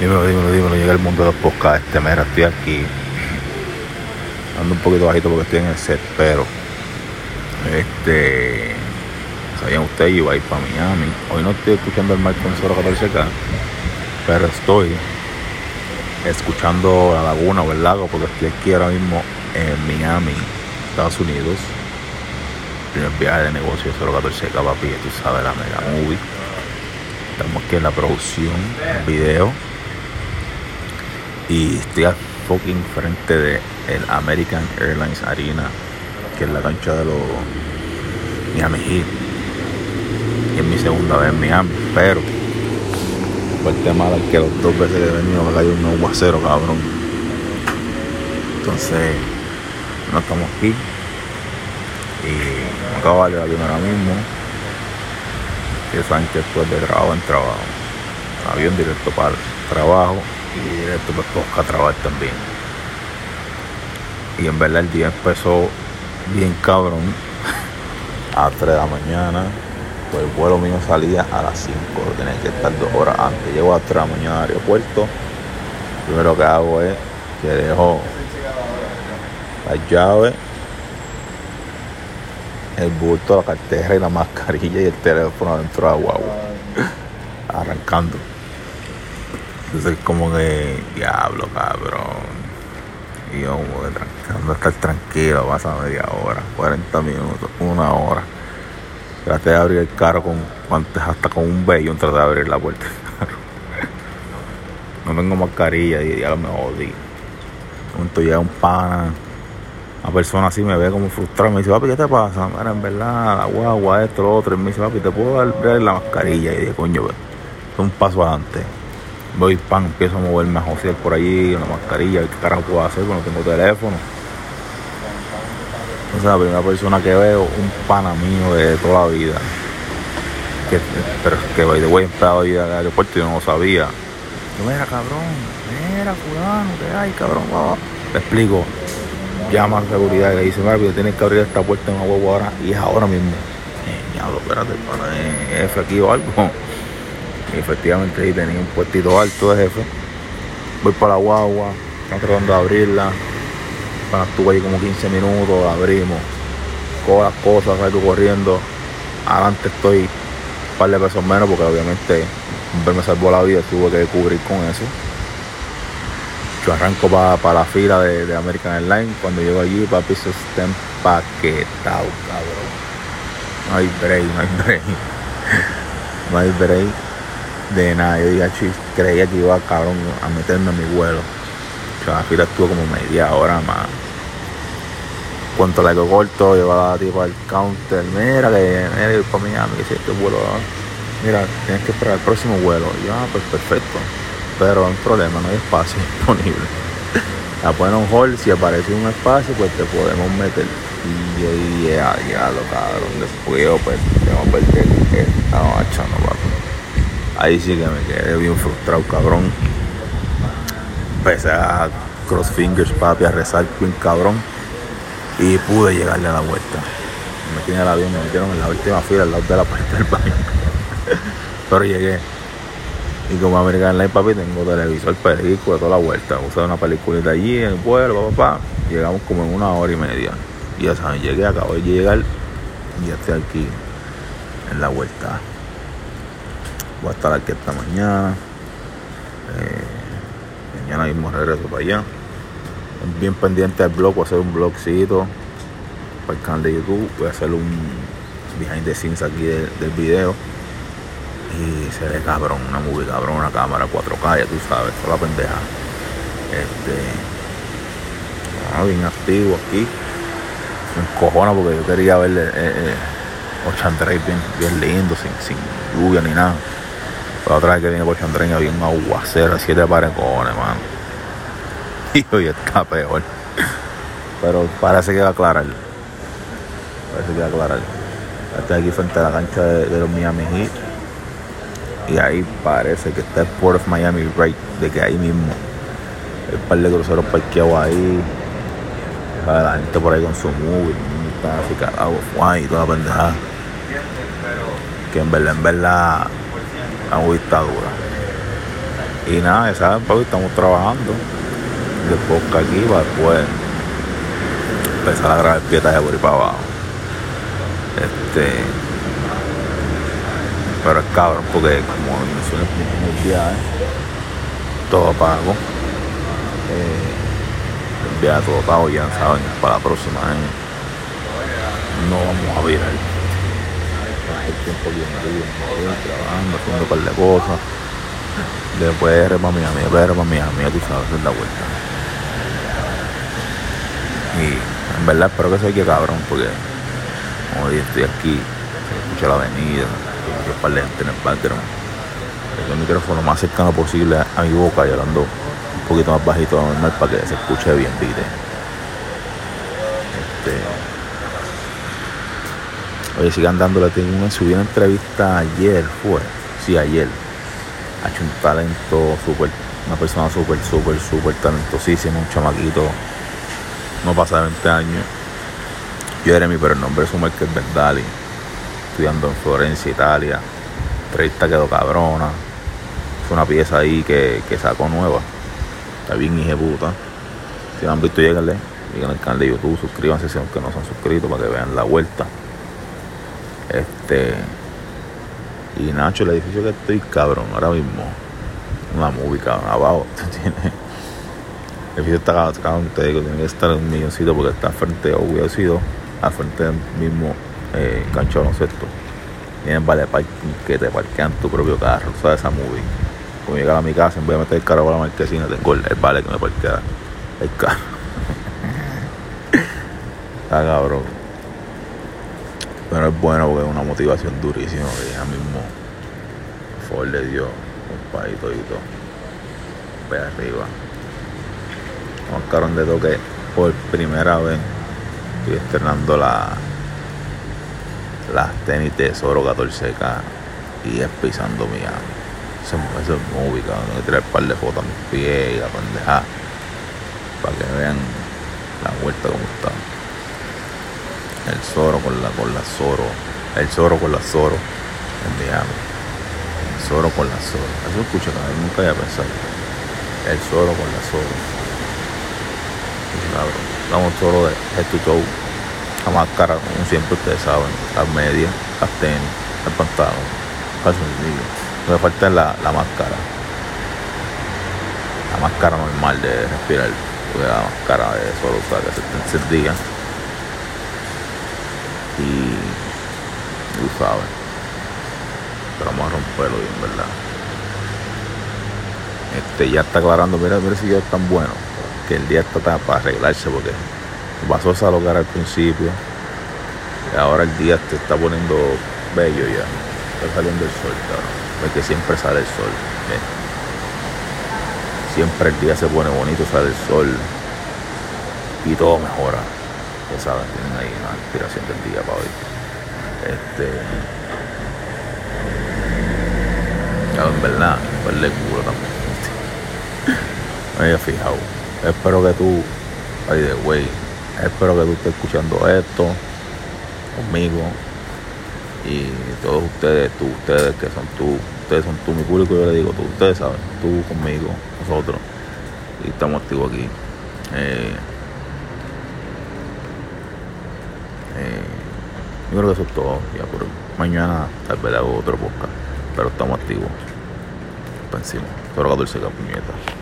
Dímelo, dímelo, dímelo. Llega el mundo de los podcasts. Este, mira, estoy aquí. Ando un poquito bajito porque estoy en el set, pero. Este. Sabían ustedes, iba a ir para Miami. Hoy no estoy escuchando el mar con 014K, pero estoy escuchando la laguna o el lago porque estoy aquí ahora mismo en Miami, Estados Unidos. Primer viaje de negocio 014K, papi, tú sabes, la mega movie. Estamos aquí en la producción, video. Y estoy a fucking frente de el American Airlines Arena, que es la cancha de los Miami Heat. Y es mi segunda vez en Miami, pero por el tema es que los dos veces que he venido me cayó un aguacero, cabrón. Entonces, no estamos aquí. Y me acabo de avión ahora mismo. Que saben que después de trabajo en trabajo. Avión directo para el trabajo y directo para a trabajar también. Y en verdad el día empezó bien cabrón a 3 de la mañana. Pues el vuelo mío salía a las 5, tenía que estar dos horas antes. Llego a 3 de la mañana al aeropuerto. Primero que hago es que dejo la llave, el bulto, la cartera y la mascarilla y el teléfono dentro de la guagua. Arrancando. Entonces como que, diablo, cabrón. Y yo como que tratando de estar tranquilo, pasa media hora, 40 minutos, una hora. Traté de abrir el carro con antes hasta con un bello traté de abrir la puerta del carro. No tengo mascarilla y ya me jodí. Entonces llega un pana, una persona así me ve como frustrado, me dice, papi, ¿qué te pasa? Mira, en verdad, la guagua, esto, lo otro. Y me dice, papi, ¿te puedo abrir la mascarilla? Y dije, coño, pues, un paso adelante voy pan, empiezo a moverme a josear por allí, una mascarilla, ¿qué carajo puedo hacer? No tengo teléfono. Entonces la primera persona que veo, un pana mío de toda la vida, que, pero que voy de voy empezado a al aeropuerto y yo no lo sabía. Yo, mira cabrón, mira fulano, ¿qué hay cabrón? Le explico, llama a seguridad y le dice, mira, tienes que abrir esta puerta en una huevo ahora y es ahora mismo. Eh, diablo, espérate, para F aquí o algo. Efectivamente ahí tenía un puestito alto de jefe. Voy para la guagua, están tratando de abrirla. Cuando estuve ahí como 15 minutos, abrimos. Cojo las cosas, salgo corriendo. Adelante estoy un par de pesos menos porque obviamente me salvó la vida, tuve que cubrir con eso. Yo arranco para la fila de, American Airlines. Cuando llego allí, papi, se está empaquetado, cabrón. No hay break, no hay break. no hay break de nada. Yo dije, creía que iba cabrón a meterme en mi vuelo. Fila estuvo como media hora más. Cuanto la corto, llevaba la tipa al counter, mira que mira, ir para Miami, que si este vuelo, mira, tienes que esperar el próximo vuelo. Y yo, ah, pues perfecto. Pero hay problema, no hay espacio disponible. La ponen un hall, si aparece un espacio, pues te podemos meter. Y yo dije, ah, ya lo cabrón, después yo pues tengo que perder esta noche, no papi. Ahí sí que me quedé bien frustrado, cabrón. Empecé a cross fingers, papi, a rezar bien cabrón. Y pude llegarle a la vuelta. Me metí en el avión, me metieron en la última fila, al lado de la puerta del baño. Pero llegué. Y como American Life, papi, tengo televisor, película, toda la vuelta. Usé una peliculita allí en el vuelo, papá, Llegamos como en una hora y media. Y ya saben, llegué, acabo de llegar y ya estoy aquí en la vuelta. Voy a estar aquí esta mañana. Eh, mañana mismo regreso para allá. Bien pendiente del blog, voy a hacer un blogcito para el canal de YouTube. Voy a hacer un behind the scenes aquí del, video. Y se ve cabrón, una movie cabrón, una cámara 4K, ya tú sabes, toda la pendeja. Este. Ah, bien activo aquí. Me encojona porque yo quería ver eh, eh, bien, bien lindo, sin, sin lluvia ni nada. La otra vez que vine por Chandreña había un aguacero, siete parecones, mano. Y hoy está peor. Pero parece que va a aclarar. Parece que va a aclarar. Estoy aquí frente a la cancha de, los Miami Heat. Y ahí parece que está el Port of Miami Right, de que ahí mismo. El par de cruceros parqueados ahí. La gente por ahí con su movie. Está así y toda la pendejada. Que en verdad, en verdad dura. Y nada, saben, papi, estamos trabajando. De podcast aquí para después empezar a grabar pietaje por ahí para abajo. Este. Pero es cabrón porque como en el viaje, todo pago. Eh, el viaje todo pago, ya saben, para la próxima año. No vamos a virar. El tiempo bien bien, trabajando, haciendo un par de cosas. Después de para Miami, después de para Miami, tú sabes, es la vuelta. Y en verdad espero que se oiga cabrón, porque como estoy aquí, se escucha la avenida, hay un par de gente en el background. Tengo el micrófono más cercano posible a mi boca y hablando un poquito más bajito normal para que se escuche bien, viste. Este, oye, sigan dándole, tengo una, subí una entrevista ayer, fue, sí, ayer. Ha hecho un talento súper, una persona súper, súper, súper talentosísima, un chamaquito, no pasa de 20 años. Jeremy, pero el nombre es su Michael Bendali, estudiando en Florencia, Italia. Entrevista quedó cabrona. Es una pieza ahí que, que sacó nueva. Está bien puta. Si no han visto, lléganle. Lleguen al canal de YouTube, suscríbanse si aunque no se han suscrito para que vean la vuelta. Este. Y Nacho, el edificio que estoy cabrón ahora mismo. Una movie cabrón. Abajo. Tiene. El edificio está cabrón, te digo, tiene que estar un milloncito porque está frente, sido, al frente del mismo eh, cancho de baloncesto. Tienen vale parking que te parquean tu propio carro, ¿sabes? Esa movie. Cuando llegar a mi casa, voy a meter el carro para la marquesina, tengo el, el vale que me parquea el carro. Está cabrón. Pero es bueno porque es una motivación durísima que ya mismo Ford le dio un país todito. Ve arriba. Más cabrón de toque por primera vez. Estoy estrenando la las tenis Tesoro 14K y es pisando Miami. Eso, eso es muy ubicado. Tengo que tirar un par de fotos a mis pies y la pendeja para que vean la vuelta como está. El Zoro con la con la Zoro. El Zoro con la Zoro en Miami. El Zoro con la Zoro. Eso escucha que nunca había pensado. El Zoro con la Zoro. Claro, damos Zoro de head to toe. La máscara, como siempre ustedes saben. Las medias, las tenis, el pantalón, calzoncillos. Lo que falta la, la máscara. La máscara normal de respirar. Porque la máscara de Zoro o sea, que se te encendía. Y tú sabes. Pero vamos a romperlo bien, ¿verdad? Este ya está aclarando, mira, mira si yo es tan bueno. Que el día está para arreglarse porque pasó a hogar al principio. Y ahora el día te está poniendo bello ya. Está saliendo el sol, cabrón. Porque siempre sale el sol. ¿ves? Siempre el día se pone bonito, sale el sol. Y todo mejora. Saben, tienen ahí una inspiración del día para hoy. Este. En verdad, verle culo también. Me fijado. Espero que tú, by the way, espero que tú estés escuchando esto conmigo y todos ustedes, tú, ustedes que son tú, ustedes son tú, mi público, yo le digo tú, ustedes saben, tú conmigo, nosotros, y estamos activos aquí. Eh, yo creo que eso es todo, ya por mañana tal vez hago otro podcast, pero estamos activos, encima, solo 14 puñetas.